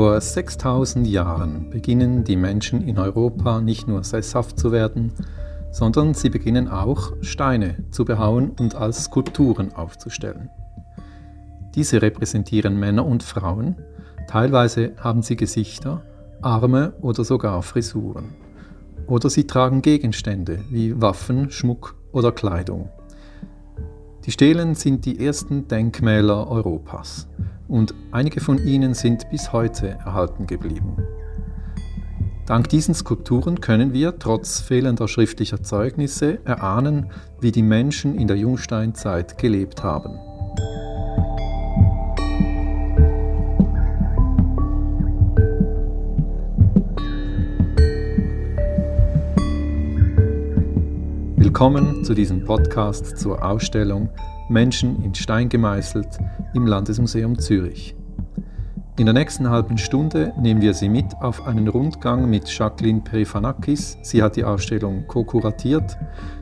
Vor 6000 Jahren beginnen die Menschen in Europa nicht nur sesshaft zu werden, sondern sie beginnen auch Steine zu behauen und als Skulpturen aufzustellen. Diese repräsentieren Männer und Frauen, teilweise haben sie Gesichter, Arme oder sogar Frisuren. Oder sie tragen Gegenstände wie Waffen, Schmuck oder Kleidung. Die Stelen sind die ersten Denkmäler Europas und einige von ihnen sind bis heute erhalten geblieben. Dank diesen Skulpturen können wir, trotz fehlender schriftlicher Zeugnisse, erahnen, wie die Menschen in der Jungsteinzeit gelebt haben. Willkommen zu diesem Podcast zur Ausstellung Menschen in Stein gemeißelt im Landesmuseum Zürich. In der nächsten halben Stunde nehmen wir Sie mit auf einen Rundgang mit Jacqueline Perifanakis. Sie hat die Ausstellung co-kuratiert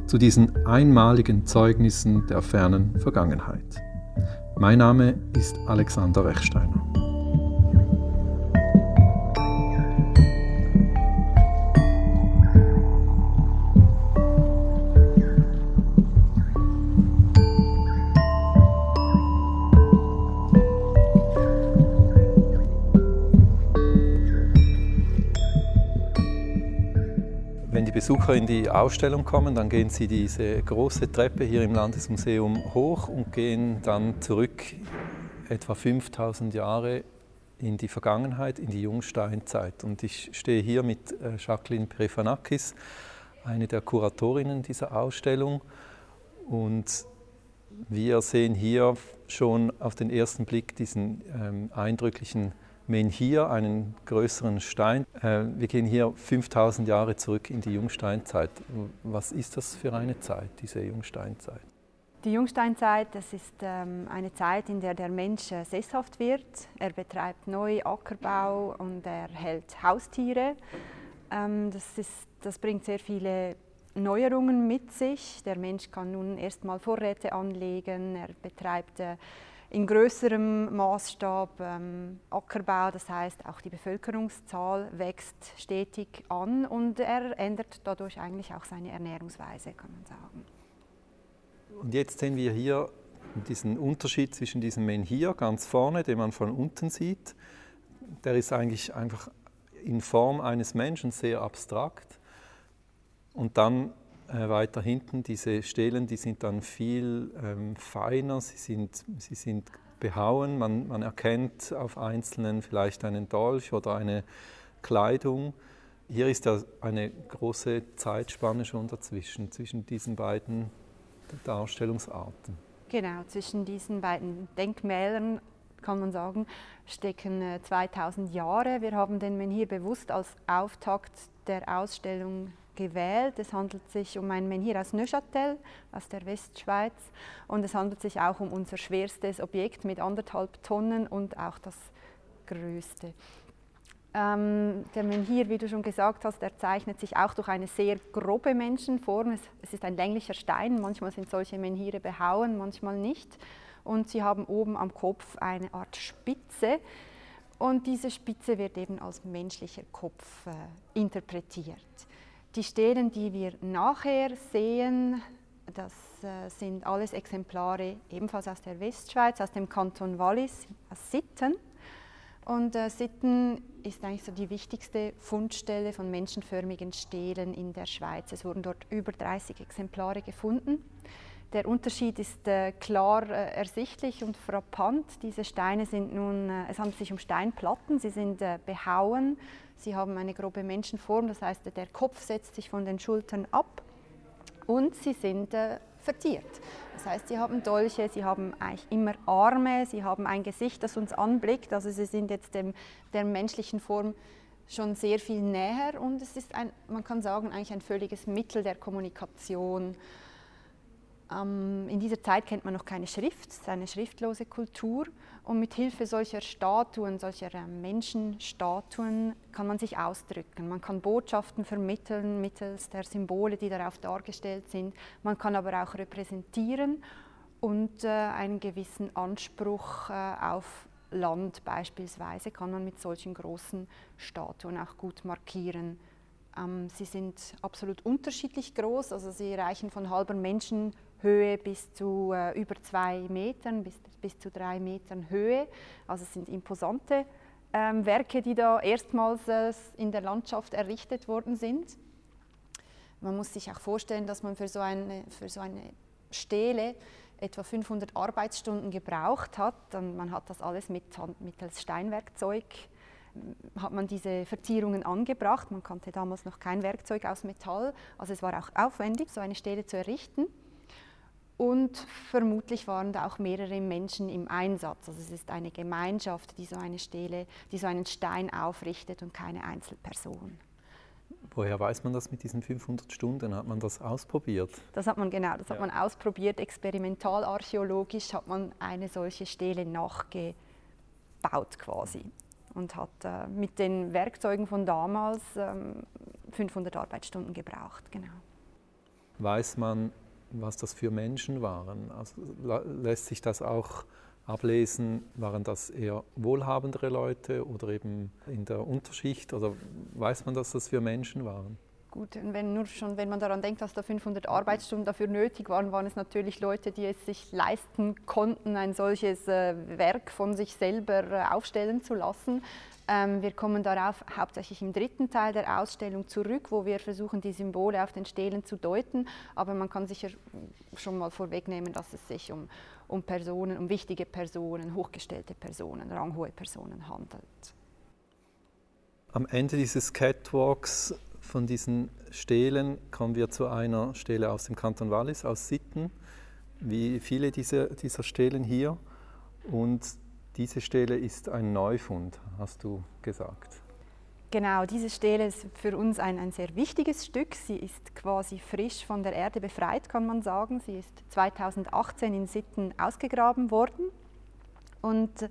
zu diesen einmaligen Zeugnissen der fernen Vergangenheit. Mein Name ist Alexander Rechsteiner. Besucher in die Ausstellung kommen, dann gehen sie diese große Treppe hier im Landesmuseum hoch und gehen dann zurück etwa 5000 Jahre in die Vergangenheit, in die Jungsteinzeit. Und ich stehe hier mit äh, Jacqueline Prefanakis, eine der Kuratorinnen dieser Ausstellung. Und wir sehen hier schon auf den ersten Blick diesen ähm, eindrücklichen Menhir, einen größeren Stein. Äh, wir gehen hier 5000 Jahre zurück in die Jungsteinzeit. Was ist das für eine Zeit, diese Jungsteinzeit? Die Jungsteinzeit, das ist ähm, eine Zeit, in der der Mensch äh, sesshaft wird. Er betreibt neu Ackerbau und er hält Haustiere. Ähm, das, ist, das bringt sehr viele Neuerungen mit sich. Der Mensch kann nun erstmal Vorräte anlegen, er betreibt äh, in größerem Maßstab ähm, Ackerbau, das heißt auch die Bevölkerungszahl wächst stetig an und er ändert dadurch eigentlich auch seine Ernährungsweise, kann man sagen. Und jetzt sehen wir hier diesen Unterschied zwischen diesem Menhir ganz vorne, den man von unten sieht. Der ist eigentlich einfach in Form eines Menschen sehr abstrakt. Und dann äh, weiter hinten, diese Stelen, die sind dann viel ähm, feiner, sie sind, sie sind behauen, man, man erkennt auf einzelnen vielleicht einen Dolch oder eine Kleidung. Hier ist ja eine große Zeitspanne schon dazwischen, zwischen diesen beiden Darstellungsarten. Genau, zwischen diesen beiden Denkmälern kann man sagen, stecken 2000 äh, Jahre. Wir haben den Menhir bewusst als Auftakt der Ausstellung gewählt. Es handelt sich um ein Menhir aus Neuchâtel, aus der Westschweiz. Und es handelt sich auch um unser schwerstes Objekt mit anderthalb Tonnen und auch das größte. Ähm, der Menhir, wie du schon gesagt hast, er zeichnet sich auch durch eine sehr grobe Menschenform. Es, es ist ein länglicher Stein, manchmal sind solche Menhire behauen, manchmal nicht. Und sie haben oben am Kopf eine Art Spitze. Und diese Spitze wird eben als menschlicher Kopf äh, interpretiert. Die Stelen, die wir nachher sehen, das äh, sind alles Exemplare ebenfalls aus der Westschweiz, aus dem Kanton Wallis, aus Sitten. Und äh, Sitten ist eigentlich so die wichtigste Fundstelle von menschenförmigen Stelen in der Schweiz. Es wurden dort über 30 Exemplare gefunden. Der Unterschied ist äh, klar äh, ersichtlich und frappant. Diese Steine sind nun, äh, es handelt sich um Steinplatten, sie sind äh, behauen, sie haben eine grobe Menschenform, das heißt, der Kopf setzt sich von den Schultern ab und sie sind äh, vertiert. Das heißt, sie haben Dolche, sie haben eigentlich immer Arme, sie haben ein Gesicht, das uns anblickt, also sie sind jetzt dem, der menschlichen Form schon sehr viel näher und es ist, ein, man kann sagen, eigentlich ein völliges Mittel der Kommunikation in dieser Zeit kennt man noch keine Schrift, es ist eine schriftlose Kultur. Und mit Hilfe solcher Statuen, solcher äh, Menschenstatuen kann man sich ausdrücken. Man kann Botschaften vermitteln mittels der Symbole, die darauf dargestellt sind. Man kann aber auch repräsentieren und äh, einen gewissen Anspruch äh, auf Land beispielsweise kann man mit solchen großen Statuen auch gut markieren. Ähm, sie sind absolut unterschiedlich groß, also sie reichen von halber Menschenhöhe bis zu äh, über zwei Metern, bis, bis zu drei Metern Höhe. Also es sind imposante ähm, Werke, die da erstmals äh, in der Landschaft errichtet worden sind. Man muss sich auch vorstellen, dass man für so eine, für so eine Stele etwa 500 Arbeitsstunden gebraucht hat. Und man hat das alles mit, mittels Steinwerkzeug hat man diese Verzierungen angebracht. Man kannte damals noch kein Werkzeug aus Metall, also es war auch aufwendig, so eine Stele zu errichten. Und vermutlich waren da auch mehrere Menschen im Einsatz. Also es ist eine Gemeinschaft, die so eine Stele, die so einen Stein aufrichtet und keine Einzelperson. Woher weiß man das mit diesen 500 Stunden? Hat man das ausprobiert? Das hat man genau, das ja. hat man ausprobiert. Experimentalarchäologisch hat man eine solche Stele nachgebaut quasi und hat äh, mit den Werkzeugen von damals ähm, 500 Arbeitsstunden gebraucht. Genau. Weiß man, was das für Menschen waren? Also, lässt sich das auch ablesen, waren das eher wohlhabendere Leute oder eben in der Unterschicht oder weiß man, dass das für Menschen waren? Gut, wenn, nur schon, wenn man daran denkt, dass da 500 Arbeitsstunden dafür nötig waren, waren es natürlich Leute, die es sich leisten konnten, ein solches äh, Werk von sich selber äh, aufstellen zu lassen. Ähm, wir kommen darauf hauptsächlich im dritten Teil der Ausstellung zurück, wo wir versuchen, die Symbole auf den Stelen zu deuten. Aber man kann sicher schon mal vorwegnehmen, dass es sich um, um Personen, um wichtige Personen, hochgestellte Personen, ranghohe Personen handelt. Am Ende dieses Catwalks von diesen Stelen kommen wir zu einer Stele aus dem Kanton Wallis, aus Sitten, wie viele dieser, dieser Stelen hier. Und diese Stele ist ein Neufund, hast du gesagt. Genau, diese Stele ist für uns ein, ein sehr wichtiges Stück. Sie ist quasi frisch von der Erde befreit, kann man sagen. Sie ist 2018 in Sitten ausgegraben worden. Und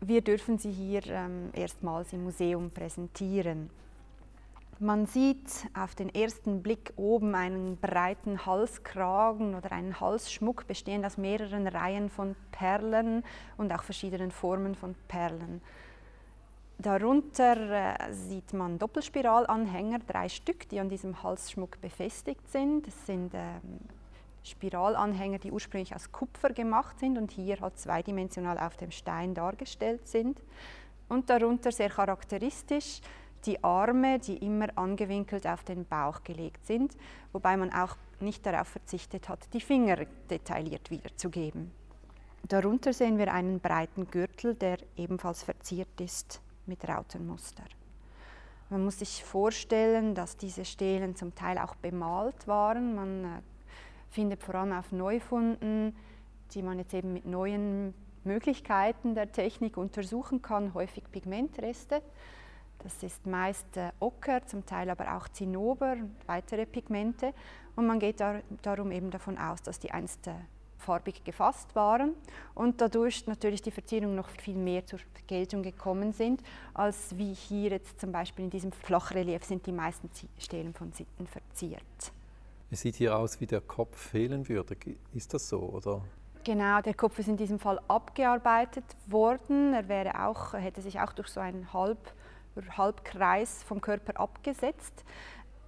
wir dürfen sie hier ähm, erstmals im Museum präsentieren. Man sieht auf den ersten Blick oben einen breiten Halskragen oder einen Halsschmuck bestehend aus mehreren Reihen von Perlen und auch verschiedenen Formen von Perlen. Darunter äh, sieht man Doppelspiralanhänger, drei Stück, die an diesem Halsschmuck befestigt sind. Es sind ähm, Spiralanhänger, die ursprünglich aus Kupfer gemacht sind und hier halt zweidimensional auf dem Stein dargestellt sind. Und darunter sehr charakteristisch die Arme, die immer angewinkelt auf den Bauch gelegt sind, wobei man auch nicht darauf verzichtet hat, die Finger detailliert wiederzugeben. Darunter sehen wir einen breiten Gürtel, der ebenfalls verziert ist mit Rautenmuster. Man muss sich vorstellen, dass diese Stelen zum Teil auch bemalt waren. Man äh, findet vor allem auf Neufunden, die man jetzt eben mit neuen Möglichkeiten der Technik untersuchen kann, häufig Pigmentreste. Das ist meist äh, Ocker, zum Teil aber auch Zinnober und weitere Pigmente. Und man geht dar darum eben davon aus, dass die einst äh, farbig gefasst waren und dadurch natürlich die Verzierungen noch viel mehr zur Geltung gekommen sind, als wie hier jetzt zum Beispiel in diesem Flachrelief sind die meisten Stelen von Sitten verziert. Es sieht hier aus, wie der Kopf fehlen würde. Ist das so, oder? Genau, der Kopf ist in diesem Fall abgearbeitet worden. Er wäre auch, hätte sich auch durch so einen Halb Halbkreis vom Körper abgesetzt.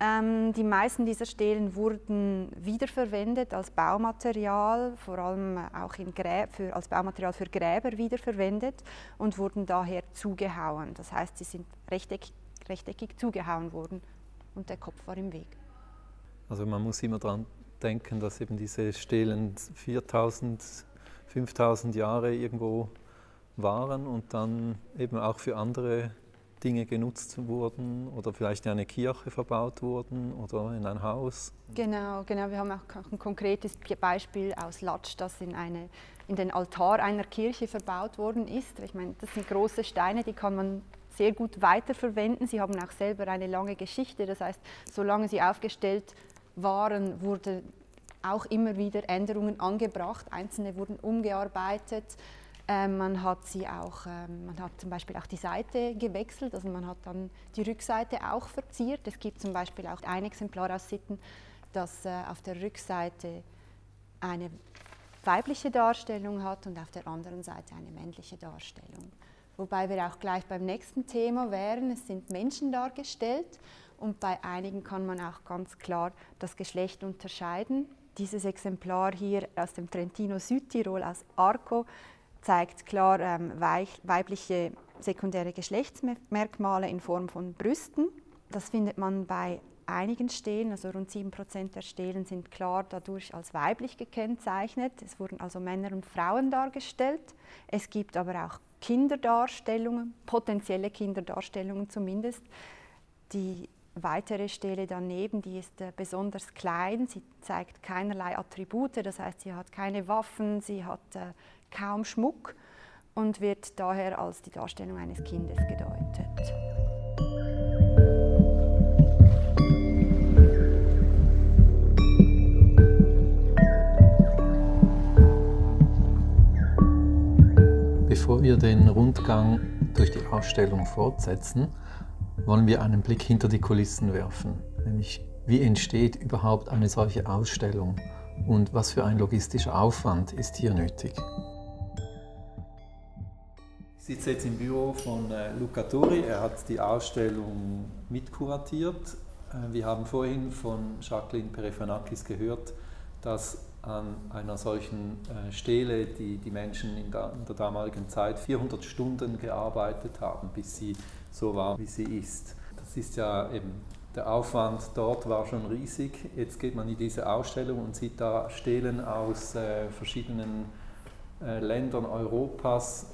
Ähm, die meisten dieser Stelen wurden wiederverwendet als Baumaterial, vor allem auch für, als Baumaterial für Gräber wiederverwendet und wurden daher zugehauen. Das heißt, sie sind rechteckig, rechteckig zugehauen worden und der Kopf war im Weg. Also man muss immer daran denken, dass eben diese Stelen 4000, 5000 Jahre irgendwo waren und dann eben auch für andere Dinge genutzt wurden oder vielleicht in eine Kirche verbaut wurden oder in ein Haus. Genau, genau. Wir haben auch ein konkretes Beispiel aus Latsch, das in, eine, in den Altar einer Kirche verbaut worden ist. Ich meine, das sind große Steine, die kann man sehr gut weiterverwenden. Sie haben auch selber eine lange Geschichte. Das heißt, solange sie aufgestellt waren, wurden auch immer wieder Änderungen angebracht. Einzelne wurden umgearbeitet. Ähm, man hat sie auch, ähm, man hat zum Beispiel auch die Seite gewechselt, also man hat dann die Rückseite auch verziert. Es gibt zum Beispiel auch ein Exemplar aus Sitten, das äh, auf der Rückseite eine weibliche Darstellung hat und auf der anderen Seite eine männliche Darstellung. Wobei wir auch gleich beim nächsten Thema wären, es sind Menschen dargestellt und bei einigen kann man auch ganz klar das Geschlecht unterscheiden. Dieses Exemplar hier aus dem Trentino Südtirol aus Arco zeigt klar ähm, weibliche sekundäre Geschlechtsmerkmale in Form von Brüsten. Das findet man bei einigen Stelen, also rund 7% der Stelen sind klar dadurch als weiblich gekennzeichnet. Es wurden also Männer und Frauen dargestellt. Es gibt aber auch Kinderdarstellungen, potenzielle Kinderdarstellungen zumindest. Die weitere Stele daneben, die ist äh, besonders klein, sie zeigt keinerlei Attribute, das heißt, sie hat keine Waffen, sie hat äh, kaum Schmuck und wird daher als die Darstellung eines Kindes gedeutet. Bevor wir den Rundgang durch die Ausstellung fortsetzen, wollen wir einen Blick hinter die Kulissen werfen, nämlich wie entsteht überhaupt eine solche Ausstellung und was für ein logistischer Aufwand ist hier nötig. Ich sitze jetzt im Büro von äh, Luca Tori, er hat die Ausstellung mitkuratiert. Äh, wir haben vorhin von Jacqueline Perefanakis gehört, dass an einer solchen äh, Stele die, die Menschen in der, in der damaligen Zeit 400 Stunden gearbeitet haben, bis sie so war, wie sie ist. Das ist ja eben, der Aufwand dort war schon riesig. Jetzt geht man in diese Ausstellung und sieht da Stelen aus äh, verschiedenen äh, Ländern Europas.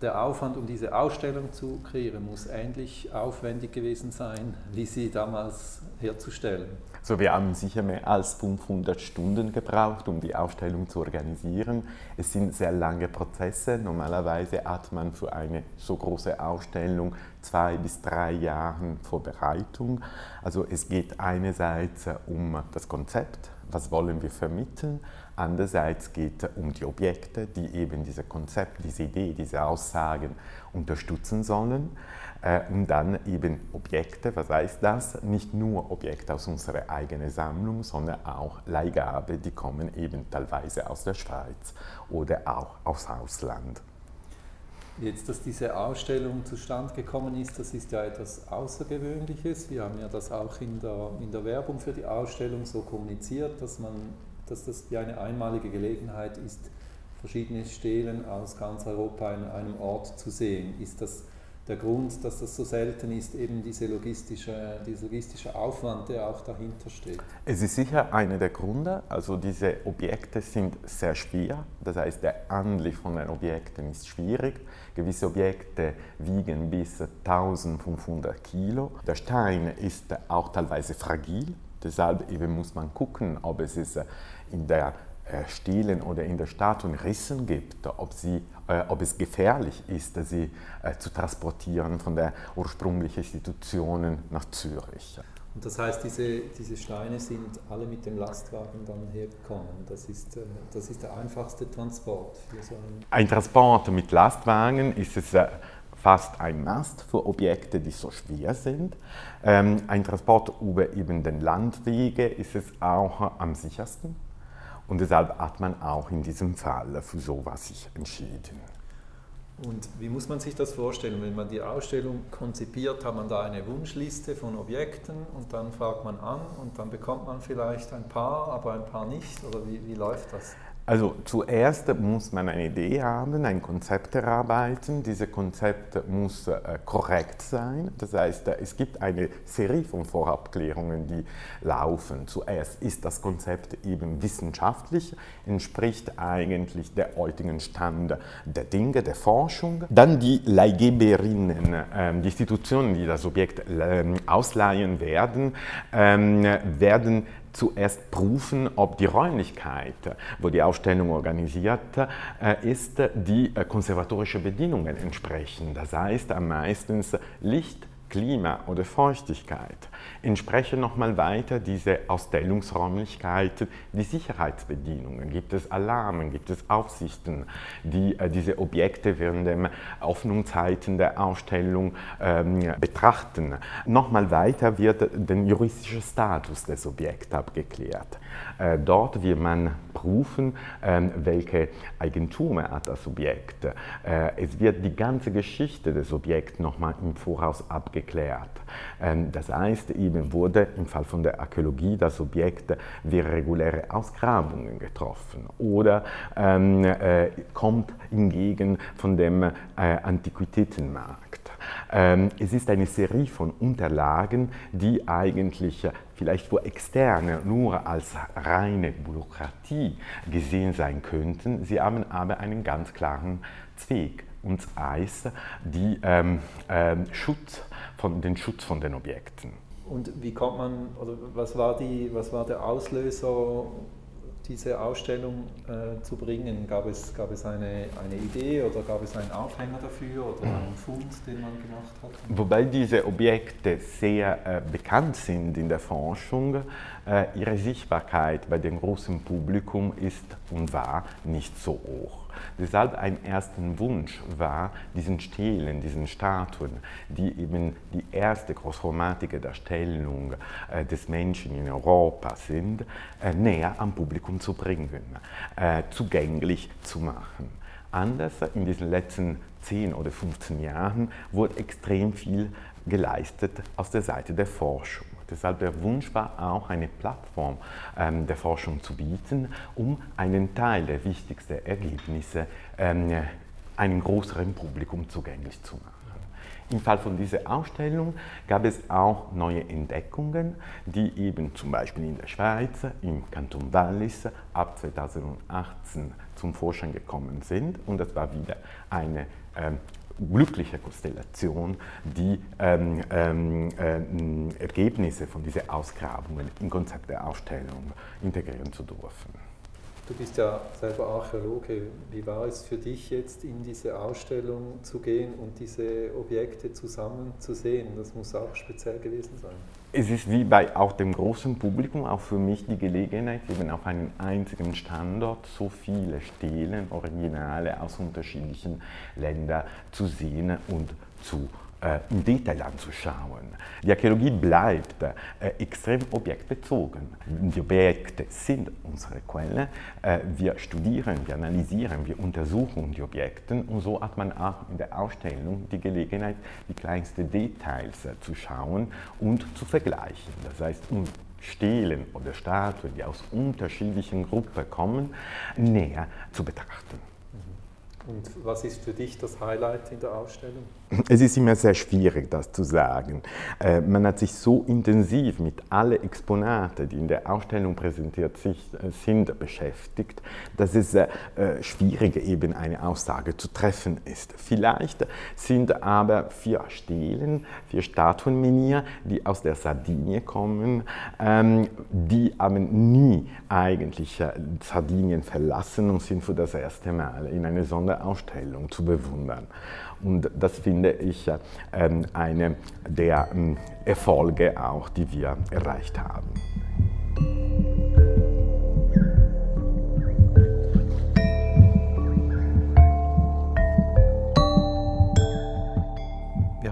Der Aufwand, um diese Ausstellung zu kreieren, muss ähnlich aufwendig gewesen sein, wie sie damals herzustellen. So, wir haben sicher mehr als 500 Stunden gebraucht, um die Ausstellung zu organisieren. Es sind sehr lange Prozesse. Normalerweise hat man für eine so große Ausstellung zwei bis drei Jahre Vorbereitung. Also es geht einerseits um das Konzept, was wollen wir vermitteln, andererseits geht es um die Objekte, die eben dieses Konzept, diese Idee, diese Aussagen unterstützen sollen. Äh, und dann eben Objekte, was heißt das? Nicht nur Objekte aus unserer eigenen Sammlung, sondern auch Leihgabe, die kommen eben teilweise aus der Schweiz oder auch aus Ausland. Jetzt, dass diese Ausstellung zustande gekommen ist, das ist ja etwas Außergewöhnliches. Wir haben ja das auch in der, in der Werbung für die Ausstellung so kommuniziert, dass, man, dass das ja eine einmalige Gelegenheit ist, verschiedene Stelen aus ganz Europa an einem Ort zu sehen. Ist das der Grund, dass das so selten ist, eben diese logistische, dieser logistische Aufwand, der auch dahinter steht. Es ist sicher einer der Gründe. Also diese Objekte sind sehr schwer. Das heißt, der Anblick von den Objekten ist schwierig. Gewisse Objekte wiegen bis 1500 Kilo. Der Stein ist auch teilweise fragil. Deshalb eben muss man gucken, ob es in der äh, Stilen oder in der Statuen Rissen gibt, ob, sie, äh, ob es gefährlich ist, sie äh, zu transportieren von der ursprünglichen Institutionen nach Zürich. Und das heißt, diese, diese Steine sind alle mit dem Lastwagen dann hergekommen. Das ist, äh, das ist der einfachste Transport. So ein Transport mit Lastwagen ist es äh, fast ein Mast für Objekte, die so schwer sind. Ähm, ein Transport über eben den Landwege ist es auch am sichersten. Und deshalb hat man auch in diesem Fall für sowas sich entschieden. Und wie muss man sich das vorstellen? Wenn man die Ausstellung konzipiert, hat man da eine Wunschliste von Objekten und dann fragt man an und dann bekommt man vielleicht ein paar, aber ein paar nicht? Oder wie, wie läuft das? Also zuerst muss man eine Idee haben, ein Konzept erarbeiten. Dieses Konzept muss äh, korrekt sein. Das heißt, äh, es gibt eine Serie von Vorabklärungen, die laufen. Zuerst ist das Konzept eben wissenschaftlich, entspricht eigentlich der heutigen Stand der Dinge, der Forschung. Dann die Leihgeberinnen, äh, die Institutionen, die das Objekt äh, ausleihen werden, ähm, werden zuerst prüfen, ob die Räumlichkeit, wo die Ausstellung organisiert äh, ist, die äh, konservatorischen Bedingungen entsprechen. Das heißt, meistens Licht, Klima oder Feuchtigkeit, entsprechen nochmal weiter diese Ausstellungsräumlichkeiten, die Sicherheitsbedienungen, gibt es Alarmen, gibt es Aufsichten, die äh, diese Objekte während der Öffnungszeiten der Ausstellung ähm, betrachten. Nochmal weiter wird der juristische Status des Objekts abgeklärt. Äh, dort wird man prüfen, äh, welche Eigentum hat das Objekt. Äh, es wird die ganze Geschichte des Objekts nochmal im Voraus abgeklärt. Ähm, das heißt, eben wurde im Fall von der Archäologie das Objekt wie reguläre Ausgrabungen getroffen oder ähm, äh, kommt hingegen von dem Antiquitätenmarkt. Ähm, es ist eine Serie von Unterlagen, die eigentlich vielleicht für Externe nur als reine Bürokratie gesehen sein könnten. Sie haben aber einen ganz klaren Zweck und Eis, die ähm, ähm, Schutz von, den Schutz von den Objekten. Und wie kommt man, oder was war, die, was war der Auslöser diese Ausstellung äh, zu bringen? Gab es, gab es eine, eine Idee oder gab es einen Aufhänger dafür oder einen Fund, den man gemacht hat? Wobei diese Objekte sehr äh, bekannt sind in der Forschung, ihre Sichtbarkeit bei dem großen Publikum ist und war nicht so hoch. Deshalb ein ersten Wunsch war, diesen Stelen, diesen Statuen, die eben die erste großformatige Darstellung äh, des Menschen in Europa sind, äh, näher am Publikum zu bringen, äh, zugänglich zu machen. Anders in diesen letzten 10 oder 15 Jahren wurde extrem viel geleistet aus der Seite der Forschung. Deshalb der Wunsch war auch, eine Plattform ähm, der Forschung zu bieten, um einen Teil der wichtigsten Ergebnisse ähm, einem größeren Publikum zugänglich zu machen. Im Fall von dieser Ausstellung gab es auch neue Entdeckungen, die eben zum Beispiel in der Schweiz, im Kanton Wallis ab 2018 zum Vorschein gekommen sind. Und das war wieder eine ähm, glückliche Konstellation, die ähm, ähm, äh, Ergebnisse von diesen Ausgrabungen im Konzept der Ausstellung integrieren zu dürfen. Du bist ja selber Archäologe. Wie war es für dich jetzt in diese Ausstellung zu gehen und diese Objekte zusammen zu sehen? Das muss auch speziell gewesen sein. Es ist wie bei auch dem großen Publikum auch für mich die Gelegenheit, eben auf einem einzigen Standort so viele Stelen, Originale aus unterschiedlichen Ländern zu sehen und zu im Detail anzuschauen. Die Archäologie bleibt äh, extrem objektbezogen. Die Objekte sind unsere Quelle. Äh, wir studieren, wir analysieren, wir untersuchen die Objekte und so hat man auch in der Ausstellung die Gelegenheit, die kleinsten Details äh, zu schauen und zu vergleichen. Das heißt, um Stelen oder Statuen, die aus unterschiedlichen Gruppen kommen, näher zu betrachten. Und was ist für dich das Highlight in der Ausstellung? Es ist immer sehr schwierig, das zu sagen. Äh, man hat sich so intensiv mit allen Exponaten, die in der Ausstellung präsentiert äh, sind, beschäftigt, dass es äh, schwierig eben eine Aussage zu treffen ist. Vielleicht sind aber vier Stelen, vier Statuenminier, die aus der Sardinie kommen, ähm, die haben nie eigentlich Sardinien verlassen und sind für das erste Mal in eine Sonder Ausstellung zu bewundern. Und das finde ich ähm, eine der ähm, Erfolge auch, die wir erreicht haben.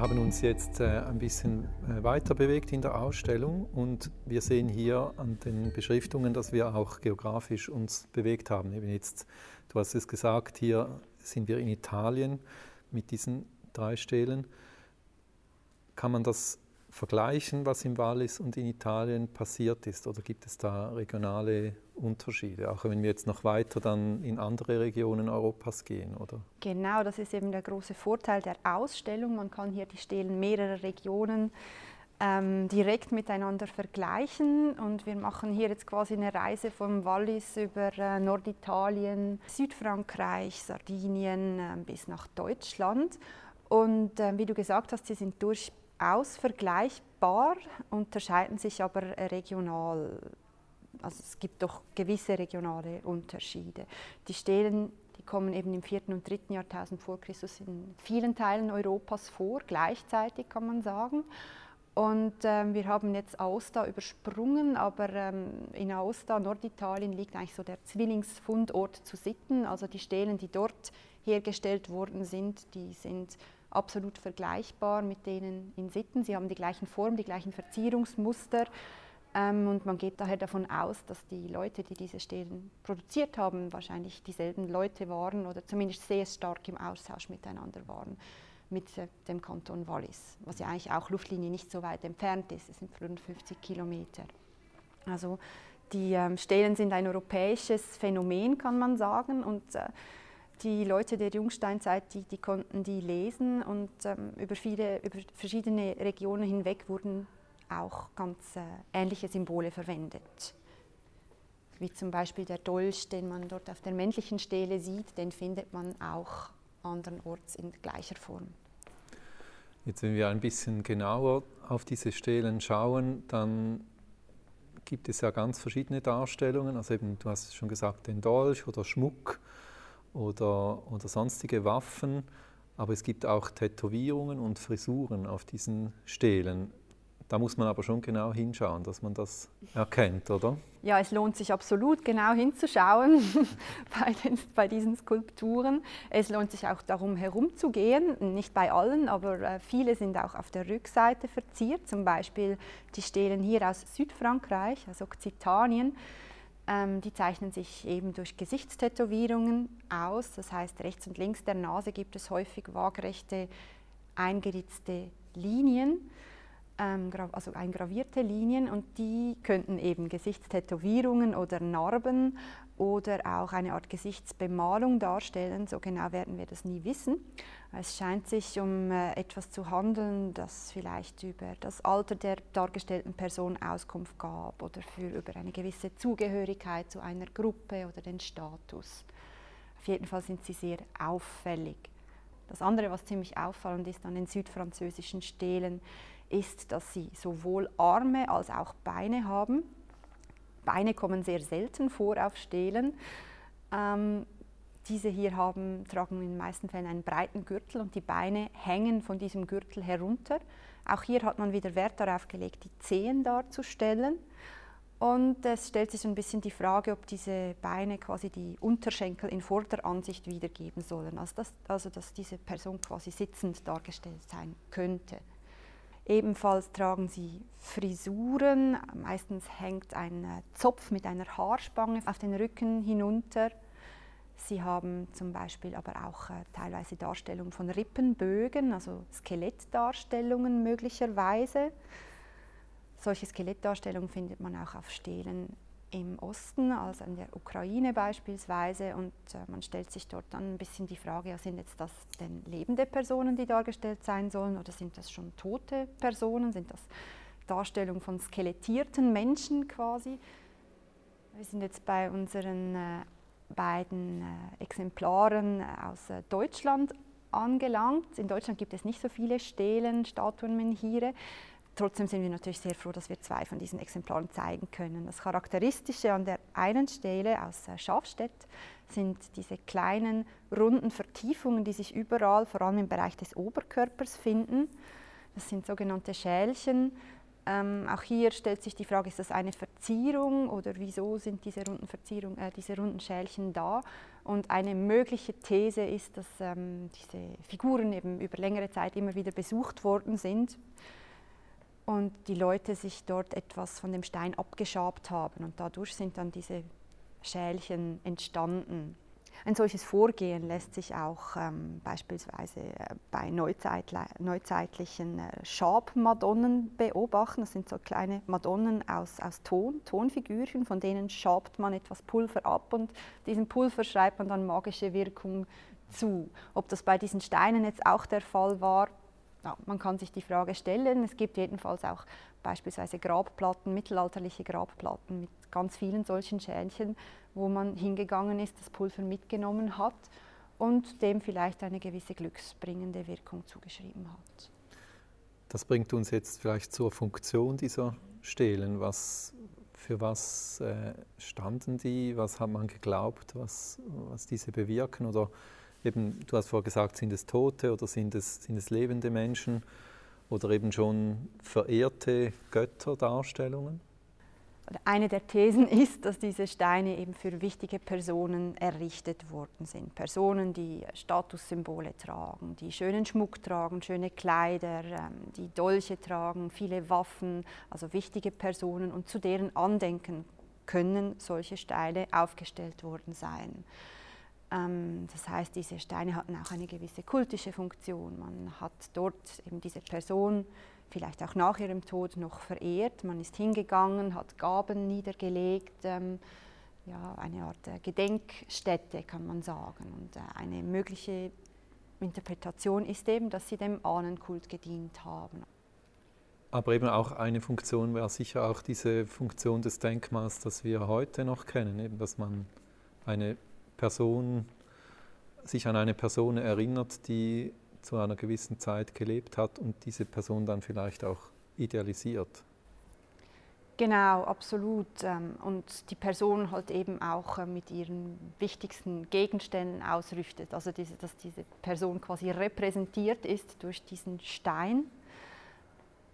Wir haben uns jetzt äh, ein bisschen äh, weiter bewegt in der Ausstellung und wir sehen hier an den Beschriftungen, dass wir auch geografisch uns bewegt haben. Eben jetzt, du hast es gesagt, hier sind wir in Italien mit diesen drei Stelen. Kann man das vergleichen, was im Wallis und in Italien passiert ist? Oder gibt es da regionale Unterschiede, auch wenn wir jetzt noch weiter dann in andere Regionen Europas gehen? Oder? Genau, das ist eben der große Vorteil der Ausstellung. Man kann hier die Stelen mehrerer Regionen ähm, direkt miteinander vergleichen. Und wir machen hier jetzt quasi eine Reise vom Wallis über äh, Norditalien, Südfrankreich, Sardinien äh, bis nach Deutschland. Und äh, wie du gesagt hast, sie sind durchaus vergleichbar, unterscheiden sich aber regional. Also es gibt doch gewisse regionale Unterschiede. Die Stelen Die kommen eben im vierten und dritten Jahrtausend vor Christus in vielen Teilen Europas vor, gleichzeitig kann man sagen. Und ähm, wir haben jetzt Aosta übersprungen, aber ähm, in Aosta, Norditalien, liegt eigentlich so der Zwillingsfundort zu Sitten. Also die Stelen, die dort hergestellt worden sind, die sind absolut vergleichbar mit denen in Sitten. Sie haben die gleichen Formen, die gleichen Verzierungsmuster. Ähm, und man geht daher davon aus, dass die Leute, die diese Stelen produziert haben, wahrscheinlich dieselben Leute waren oder zumindest sehr stark im Austausch miteinander waren mit dem Kanton Wallis, was ja eigentlich auch Luftlinie nicht so weit entfernt ist. Es sind rund 50 Kilometer. Also die ähm, Stelen sind ein europäisches Phänomen, kann man sagen. Und äh, die Leute der Jungsteinzeit, die, die konnten die lesen und ähm, über viele, über verschiedene Regionen hinweg wurden auch ganz äh, ähnliche Symbole verwendet. Wie zum Beispiel der Dolch, den man dort auf der männlichen Stele sieht, den findet man auch andernorts in gleicher Form. Jetzt, wenn wir ein bisschen genauer auf diese Stelen schauen, dann gibt es ja ganz verschiedene Darstellungen. Also eben, du hast schon gesagt, den Dolch oder Schmuck oder, oder sonstige Waffen. Aber es gibt auch Tätowierungen und Frisuren auf diesen Stelen. Da muss man aber schon genau hinschauen, dass man das erkennt, oder? Ja, es lohnt sich absolut genau hinzuschauen bei, den, bei diesen Skulpturen. Es lohnt sich auch darum herumzugehen, nicht bei allen, aber äh, viele sind auch auf der Rückseite verziert. Zum Beispiel die Stelen hier aus Südfrankreich, aus Okzitanien. Ähm, die zeichnen sich eben durch Gesichtstätowierungen aus. Das heißt, rechts und links der Nase gibt es häufig waagerechte, eingeritzte Linien ähm, also eingravierte Linien und die könnten eben Gesichtstätowierungen oder Narben oder auch eine Art Gesichtsbemalung darstellen. So genau werden wir das nie wissen. Es scheint sich um äh, etwas zu handeln, das vielleicht über das Alter der dargestellten Person Auskunft gab oder für, über eine gewisse Zugehörigkeit zu einer Gruppe oder den Status. Auf jeden Fall sind sie sehr auffällig. Das andere, was ziemlich auffallend ist an den südfranzösischen Stelen, ist, dass sie sowohl Arme als auch Beine haben. Beine kommen sehr selten vor auf Stelen. Ähm, diese hier haben, tragen in den meisten Fällen einen breiten Gürtel und die Beine hängen von diesem Gürtel herunter. Auch hier hat man wieder Wert darauf gelegt, die Zehen darzustellen. Und es stellt sich so ein bisschen die Frage, ob diese Beine quasi die Unterschenkel in Vorderansicht wiedergeben sollen. Also dass, also dass diese Person quasi sitzend dargestellt sein könnte. Ebenfalls tragen sie Frisuren. Meistens hängt ein äh, Zopf mit einer Haarspange auf den Rücken hinunter. Sie haben zum Beispiel aber auch äh, teilweise Darstellungen von Rippenbögen, also Skelettdarstellungen möglicherweise. Solche Skelettdarstellungen findet man auch auf Stelen im Osten, also in der Ukraine beispielsweise. Und äh, man stellt sich dort dann ein bisschen die Frage, ja, sind jetzt das denn lebende Personen, die dargestellt sein sollen, oder sind das schon tote Personen? Sind das Darstellungen von skelettierten Menschen quasi? Wir sind jetzt bei unseren äh, beiden äh, Exemplaren aus äh, Deutschland angelangt. In Deutschland gibt es nicht so viele Stelen, Statuen, Menhire. Trotzdem sind wir natürlich sehr froh, dass wir zwei von diesen Exemplaren zeigen können. Das Charakteristische an der einen Stele aus äh, Schafstedt sind diese kleinen runden Vertiefungen, die sich überall, vor allem im Bereich des Oberkörpers finden. Das sind sogenannte Schälchen. Ähm, auch hier stellt sich die Frage, ist das eine Verzierung oder wieso sind diese runden, Verzierung, äh, diese runden Schälchen da? Und eine mögliche These ist, dass ähm, diese Figuren eben über längere Zeit immer wieder besucht worden sind und die Leute sich dort etwas von dem Stein abgeschabt haben und dadurch sind dann diese Schälchen entstanden. Ein solches Vorgehen lässt sich auch ähm, beispielsweise äh, bei neuzeitlichen äh, Schabmadonnen beobachten. Das sind so kleine Madonnen aus, aus Ton, Tonfigürchen, von denen schabt man etwas Pulver ab und diesem Pulver schreibt man dann magische Wirkung zu. Ob das bei diesen Steinen jetzt auch der Fall war, ja, man kann sich die Frage stellen. Es gibt jedenfalls auch beispielsweise Grabplatten, mittelalterliche Grabplatten mit ganz vielen solchen Schälchen, wo man hingegangen ist, das Pulver mitgenommen hat und dem vielleicht eine gewisse glücksbringende Wirkung zugeschrieben hat. Das bringt uns jetzt vielleicht zur Funktion dieser Stelen. Was Für was äh, standen die? Was hat man geglaubt, was, was diese bewirken? Oder eben, du hast vorher gesagt, sind es Tote oder sind es, sind es lebende Menschen oder eben schon verehrte Götterdarstellungen? Eine der Thesen ist, dass diese Steine eben für wichtige Personen errichtet worden sind. Personen, die Statussymbole tragen, die schönen Schmuck tragen, schöne Kleider, ähm, die Dolche tragen, viele Waffen, also wichtige Personen und zu deren Andenken können solche Steine aufgestellt worden sein. Ähm, das heißt, diese Steine hatten auch eine gewisse kultische Funktion. Man hat dort eben diese Person vielleicht auch nach ihrem Tod noch verehrt. Man ist hingegangen, hat Gaben niedergelegt, ähm, ja, eine Art äh, Gedenkstätte kann man sagen. Und äh, eine mögliche Interpretation ist eben, dass sie dem Ahnenkult gedient haben. Aber eben auch eine Funktion wäre sicher auch diese Funktion des Denkmals, das wir heute noch kennen, eben dass man eine Person, sich an eine Person erinnert, die zu einer gewissen Zeit gelebt hat und diese Person dann vielleicht auch idealisiert. Genau, absolut. Ähm, und die Person halt eben auch äh, mit ihren wichtigsten Gegenständen ausrüstet. Also diese, dass diese Person quasi repräsentiert ist durch diesen Stein.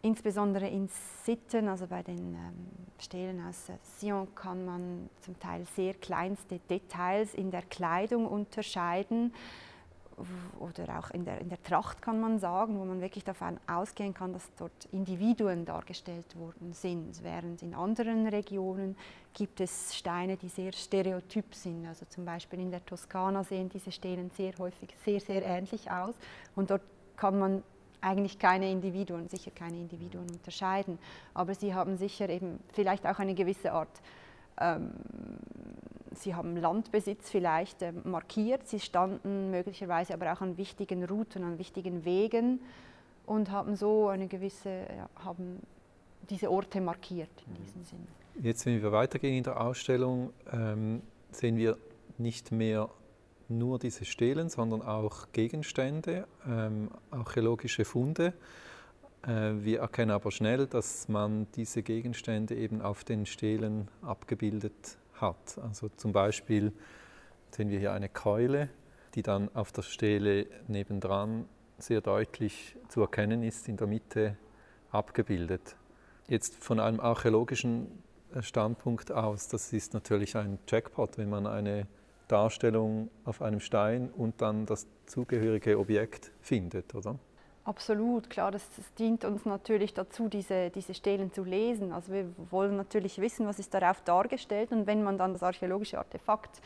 Insbesondere in Sitten, also bei den ähm, Stelen aus äh, Sion, kann man zum Teil sehr kleinste Details in der Kleidung unterscheiden oder auch in der, in der Tracht kann man sagen, wo man wirklich davon ausgehen kann, dass dort Individuen dargestellt worden sind, während in anderen Regionen gibt es Steine, die sehr stereotyp sind. Also zum Beispiel in der Toskana sehen diese Steine sehr häufig sehr, sehr ähnlich aus und dort kann man eigentlich keine Individuen, sicher keine Individuen unterscheiden, aber sie haben sicher eben vielleicht auch eine gewisse Art ähm, sie haben Landbesitz vielleicht äh, markiert, sie standen möglicherweise aber auch an wichtigen Routen, an wichtigen Wegen und haben so eine gewisse, ja, haben diese Orte markiert in diesem Sinn. Jetzt, wenn wir weitergehen in der Ausstellung, ähm, sehen wir nicht mehr nur diese Stelen, sondern auch Gegenstände, ähm, archäologische Funde. Äh, wir erkennen aber schnell, dass man diese Gegenstände eben auf den Stelen abgebildet hat. Also zum Beispiel sehen wir hier eine Keule, die dann auf der Stele nebendran sehr deutlich zu erkennen ist, in der Mitte abgebildet. Jetzt von einem archäologischen Standpunkt aus, das ist natürlich ein Jackpot, wenn man eine Darstellung auf einem Stein und dann das zugehörige Objekt findet, oder? Absolut, klar, das, das, dient uns natürlich dazu, diese, diese Stelen zu lesen. Also wir wollen natürlich wissen, was ist darauf dargestellt und wenn man dann das archäologische Artefakt,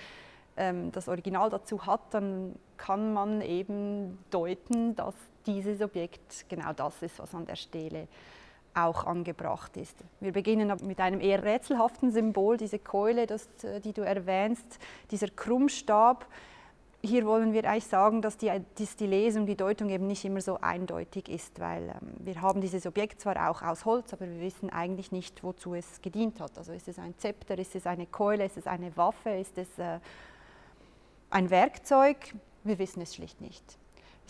ähm, das Original dazu hat, dann kann man eben deuten, dass dieses Objekt genau das ist, was an der Stele auch angebracht ist. Wir beginnen mit einem eher rätselhaften Symbol, diese Keule, das, die du erwähnst, dieser Krummstab hier wollen wir eigentlich sagen, dass die, dass die, Lesung, die Deutung eben nicht immer so eindeutig ist, weil ähm, wir haben dieses Objekt zwar auch aus Holz, aber wir wissen eigentlich nicht, wozu es gedient hat. Also ist es ein Zepter, ist es eine Keule, ist es eine Waffe, ist es äh, ein Werkzeug? Wir wissen es schlicht nicht.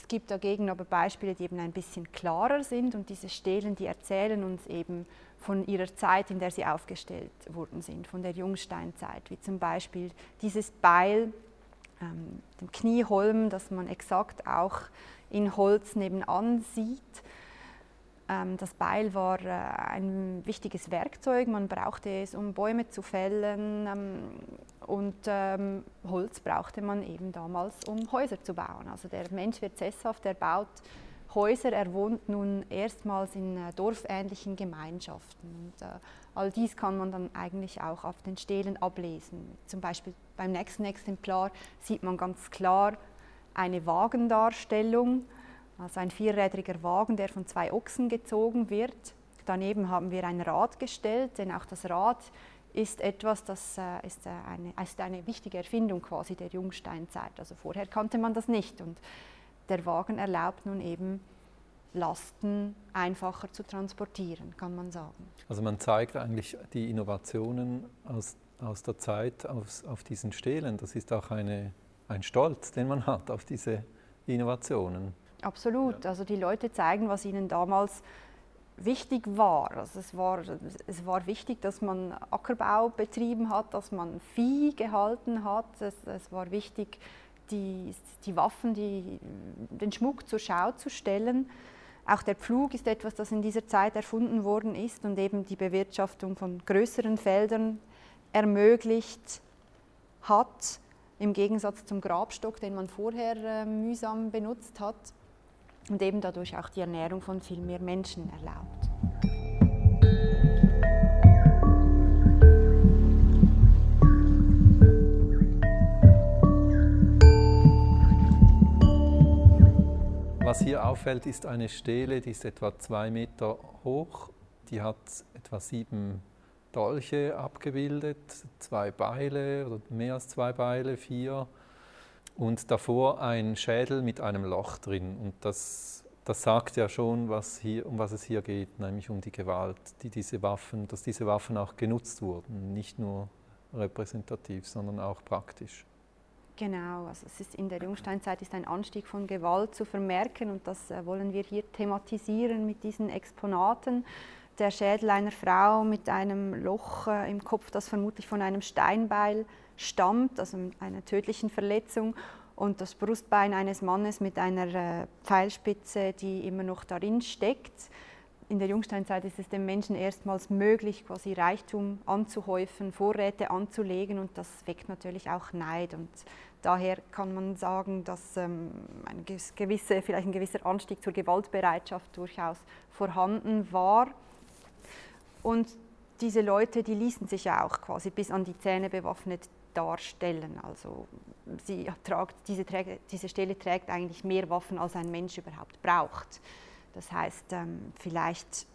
Es gibt dagegen aber Beispiele, die eben ein bisschen klarer sind und diese Stelen, die erzählen uns eben von ihrer Zeit, in der sie aufgestellt worden sind, von der Jungsteinzeit, wie zum Beispiel dieses Beil, ähm, dem Knieholm, das man exakt auch in Holz nebenan sieht. Ähm, das Beil war äh, ein wichtiges Werkzeug, man brauchte es, um Bäume zu fällen ähm, und ähm, Holz brauchte man eben damals, um Häuser zu bauen. Also der Mensch wird sesshaft, er baut Häuser. Er wohnt nun erstmals in äh, dorfähnlichen Gemeinschaften. Und, äh, all dies kann man dann eigentlich auch auf den Stelen ablesen. Zum Beispiel beim nächsten Exemplar sieht man ganz klar eine Wagendarstellung, also ein vierrädriger Wagen, der von zwei Ochsen gezogen wird. Daneben haben wir ein Rad gestellt, denn auch das Rad ist etwas, das äh, ist, äh, eine, ist eine wichtige Erfindung quasi der Jungsteinzeit. Also vorher kannte man das nicht. Und der Wagen erlaubt nun eben Lasten einfacher zu transportieren, kann man sagen. Also man zeigt eigentlich die Innovationen aus, aus der Zeit auf, auf diesen Stelen. Das ist auch eine, ein Stolz, den man hat auf diese Innovationen. Absolut. Ja. Also die Leute zeigen, was ihnen damals wichtig war. Also es, war es war wichtig, dass man Ackerbau betrieben hat, dass man Vieh gehalten hat. Es, es war wichtig, die, die Waffen, die, den Schmuck zur Schau zu stellen. Auch der Pflug ist etwas, das in dieser Zeit erfunden worden ist und eben die Bewirtschaftung von größeren Feldern ermöglicht hat, im Gegensatz zum Grabstock, den man vorher äh, mühsam benutzt hat und eben dadurch auch die Ernährung von viel mehr Menschen erlaubt. Was hier auffällt, ist eine Stele, die ist etwa zwei Meter hoch. Die hat etwa sieben Dolche abgebildet, zwei Beile oder mehr als zwei Beile, vier. Und davor ein Schädel mit einem Loch drin. Und das, das sagt ja schon, was hier, um was es hier geht, nämlich um die Gewalt, die diese Waffen, dass diese Waffen auch genutzt wurden, nicht nur repräsentativ, sondern auch praktisch. Genau, also es ist in der Jungsteinzeit ist ein Anstieg von Gewalt zu vermerken und das äh, wollen wir hier thematisieren mit diesen Exponaten der Schädel einer Frau mit einem Loch äh, im Kopf, das vermutlich von einem Steinbeil stammt, also einer tödlichen Verletzung, und das Brustbein eines Mannes mit einer äh, Pfeilspitze, die immer noch darin steckt. In der Jungsteinzeit ist es dem Menschen erstmals möglich, quasi Reichtum anzuhäufen, Vorräte anzulegen und das weckt natürlich auch Neid. Und daher kann man sagen, dass ähm, ein gewisse, vielleicht ein gewisser Anstieg zur Gewaltbereitschaft durchaus vorhanden war. Und diese Leute, die ließen sich ja auch quasi bis an die Zähne bewaffnet darstellen. Also sie tragt, diese, diese Stelle trägt eigentlich mehr Waffen, als ein Mensch überhaupt braucht. Das heißt, ähm, vielleicht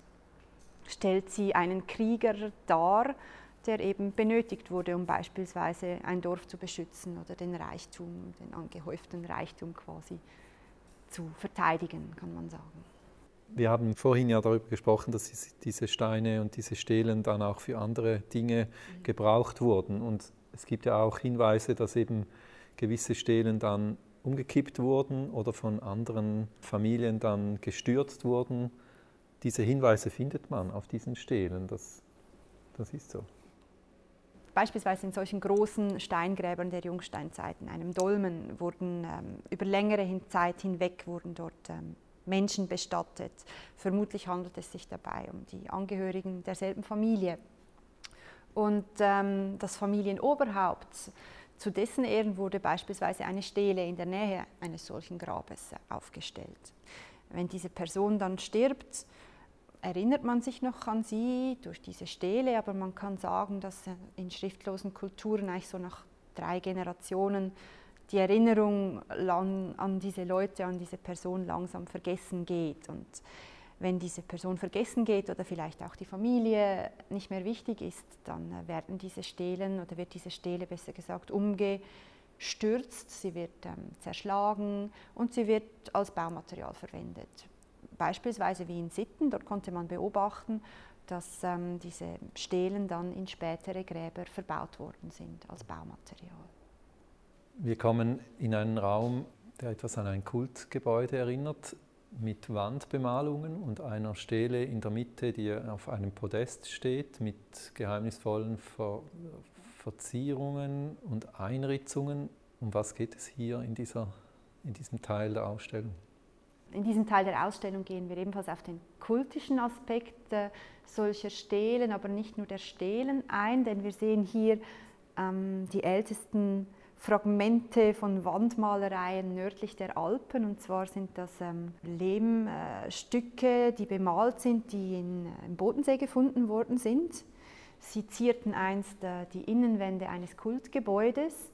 stellt sie einen Krieger dar, der eben benötigt wurde, um beispielsweise ein Dorf zu beschützen oder den Reichtum, den angehäuften Reichtum quasi zu verteidigen, kann man sagen. Wir haben vorhin ja darüber gesprochen, dass diese Steine und diese Stelen dann auch für andere Dinge gebraucht wurden. Und es gibt ja auch Hinweise, dass eben gewisse Stelen dann umgekippt wurden oder von anderen Familien dann gestürzt wurden. Diese Hinweise findet man auf diesen Stelen, das, das ist so. Beispielsweise in solchen großen Steingräbern der Jungsteinzeiten, einem Dolmen, wurden ähm, über längere Zeit hinweg wurden dort ähm, Menschen bestattet. Vermutlich handelt es sich dabei um die Angehörigen derselben Familie. Und ähm, das Familienoberhaupt, zu dessen Ehren wurde beispielsweise eine Stele in der Nähe eines solchen Grabes aufgestellt. Wenn diese Person dann stirbt, erinnert man sich noch an sie durch diese Stele, aber man kann sagen, dass in schriftlosen Kulturen eigentlich so nach drei Generationen die Erinnerung an, diese Leute, an diese Person langsam vergessen geht. Und wenn diese Person vergessen geht oder vielleicht auch die Familie nicht mehr wichtig ist, dann werden diese Stelen oder wird diese Stele besser gesagt umgestürzt, sie wird ähm, zerschlagen und sie wird als Baumaterial verwendet. Beispielsweise wie in Sitten, dort konnte man beobachten, dass ähm, diese Stelen dann in spätere Gräber verbaut worden sind als Baumaterial. Wir kommen in einen Raum, der etwas an ein Kultgebäude erinnert, mit Wandbemalungen und einer Stele in der Mitte, die auf einem Podest steht, mit geheimnisvollen Ver Verzierungen und Einritzungen. Um was geht es hier in, dieser, in diesem Teil der Ausstellung? In diesem Teil der Ausstellung gehen wir ebenfalls auf den kultischen Aspekt äh, solcher Stelen, aber nicht nur der Stelen ein, denn wir sehen hier ähm, die ältesten Fragmente von Wandmalereien nördlich der Alpen. Und zwar sind das ähm, Lehmstücke, die bemalt sind, die in, äh, im Bodensee gefunden worden sind. Sie zierten einst äh, die Innenwände eines Kultgebäudes.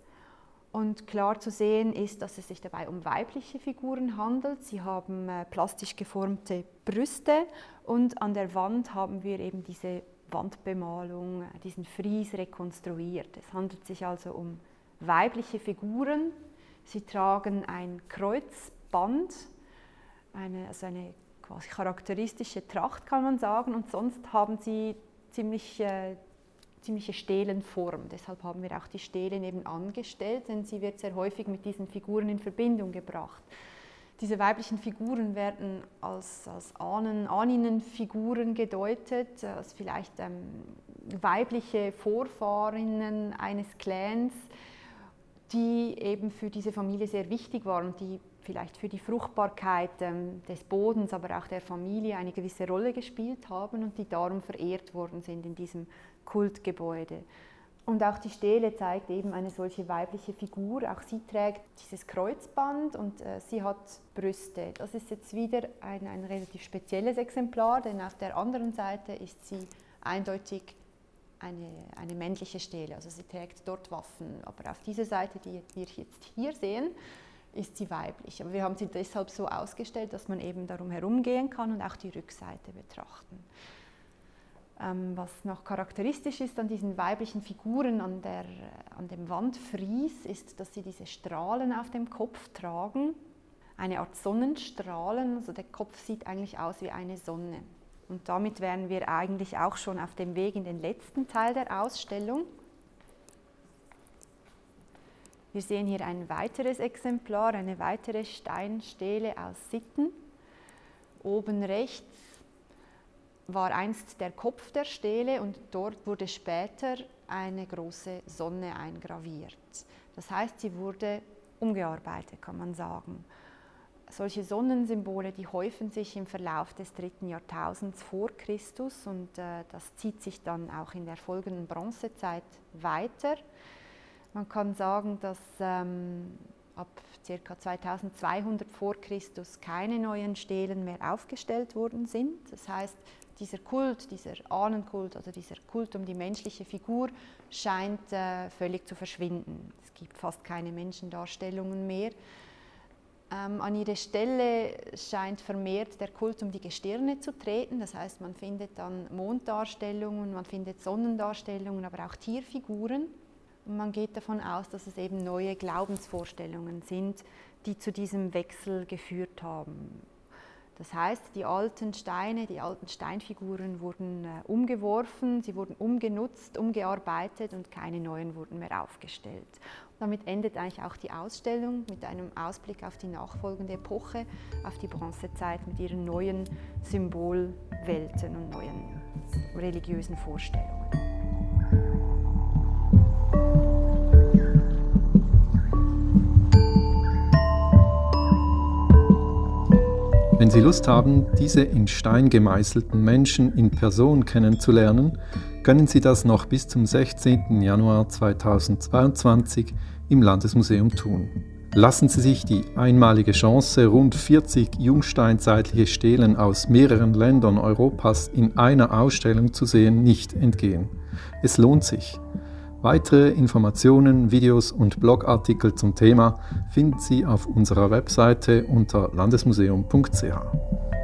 Und klar zu sehen ist, dass es sich dabei um weibliche Figuren handelt. Sie haben äh, plastisch geformte Brüste und an der Wand haben wir eben diese Wandbemalung, äh, diesen Fries rekonstruiert. Es handelt sich also um weibliche Figuren. Sie tragen ein Kreuzband, eine, also eine quasi charakteristische Tracht kann man sagen, und sonst haben sie ziemlich, äh, ziemliche Stelenform. Deshalb haben wir auch die Stelen eben angestellt, denn sie wird sehr häufig mit diesen Figuren in Verbindung gebracht. Diese weiblichen Figuren werden als, als Ahnen, Ahninnenfiguren gedeutet, als vielleicht ähm, weibliche Vorfahrinnen eines Clans, die eben für diese Familie sehr wichtig waren, die vielleicht für die Fruchtbarkeit ähm, des Bodens, aber auch der Familie eine gewisse Rolle gespielt haben und die darum verehrt worden sind in diesem Kultgebäude. Und auch die Stele zeigt eben eine solche weibliche Figur. Auch sie trägt dieses Kreuzband und äh, sie hat Brüste. Das ist jetzt wieder ein, ein relativ spezielles Exemplar, denn auf der anderen Seite ist sie eindeutig eine, eine männliche Stele. Also sie trägt dort Waffen. Aber auf dieser Seite, die wir jetzt hier sehen, ist sie weiblich. Aber wir haben sie deshalb so ausgestellt, dass man eben darum herumgehen kann und auch die Rückseite betrachten. Ähm, was noch charakteristisch ist an diesen weiblichen Figuren an, der, an dem Wandfries, ist, dass sie diese Strahlen auf dem Kopf tragen. Eine Art Sonnenstrahlen, also der Kopf sieht eigentlich aus wie eine Sonne. Und damit wären wir eigentlich auch schon auf dem Weg in den letzten Teil der Ausstellung. Wir sehen hier ein weiteres Exemplar, eine weitere Steinstele aus Sitten. Oben rechts war einst der Kopf der Stele und dort wurde später eine große Sonne eingraviert. Das heißt, sie wurde umgearbeitet, kann man sagen. Solche Sonnensymbole, die häufen sich im Verlauf des dritten Jahrtausends vor Christus und äh, das zieht sich dann auch in der folgenden Bronzezeit weiter. Man kann sagen, dass ähm, ab ca. 2200 vor Christus keine neuen Stelen mehr aufgestellt worden sind. Das heißt, dieser Kult, dieser Ahnenkult oder dieser Kult um die menschliche Figur scheint äh, völlig zu verschwinden. Es gibt fast keine Menschendarstellungen mehr. Ähm, an ihre Stelle scheint vermehrt der Kult um die Gestirne zu treten. Das heißt, man findet dann Monddarstellungen, man findet Sonnendarstellungen, aber auch Tierfiguren. Und man geht davon aus, dass es eben neue Glaubensvorstellungen sind, die zu diesem Wechsel geführt haben. Das heißt, die alten Steine, die alten Steinfiguren wurden äh, umgeworfen, sie wurden umgenutzt, umgearbeitet und keine neuen wurden mehr aufgestellt. Damit endet eigentlich auch die Ausstellung mit einem Ausblick auf die nachfolgende Epoche, auf die Bronzezeit mit ihren neuen Symbolwelten und neuen religiösen Vorstellungen. Wenn Sie Lust haben, diese in Stein gemeißelten Menschen in Person kennenzulernen, können Sie das noch bis zum 16. Januar 2022 im Landesmuseum tun. Lassen Sie sich die einmalige Chance, rund 40 jungsteinzeitliche Stelen aus mehreren Ländern Europas in einer Ausstellung zu sehen, nicht entgehen. Es lohnt sich. Weitere Informationen, Videos und Blogartikel zum Thema finden Sie auf unserer Webseite unter landesmuseum.ch.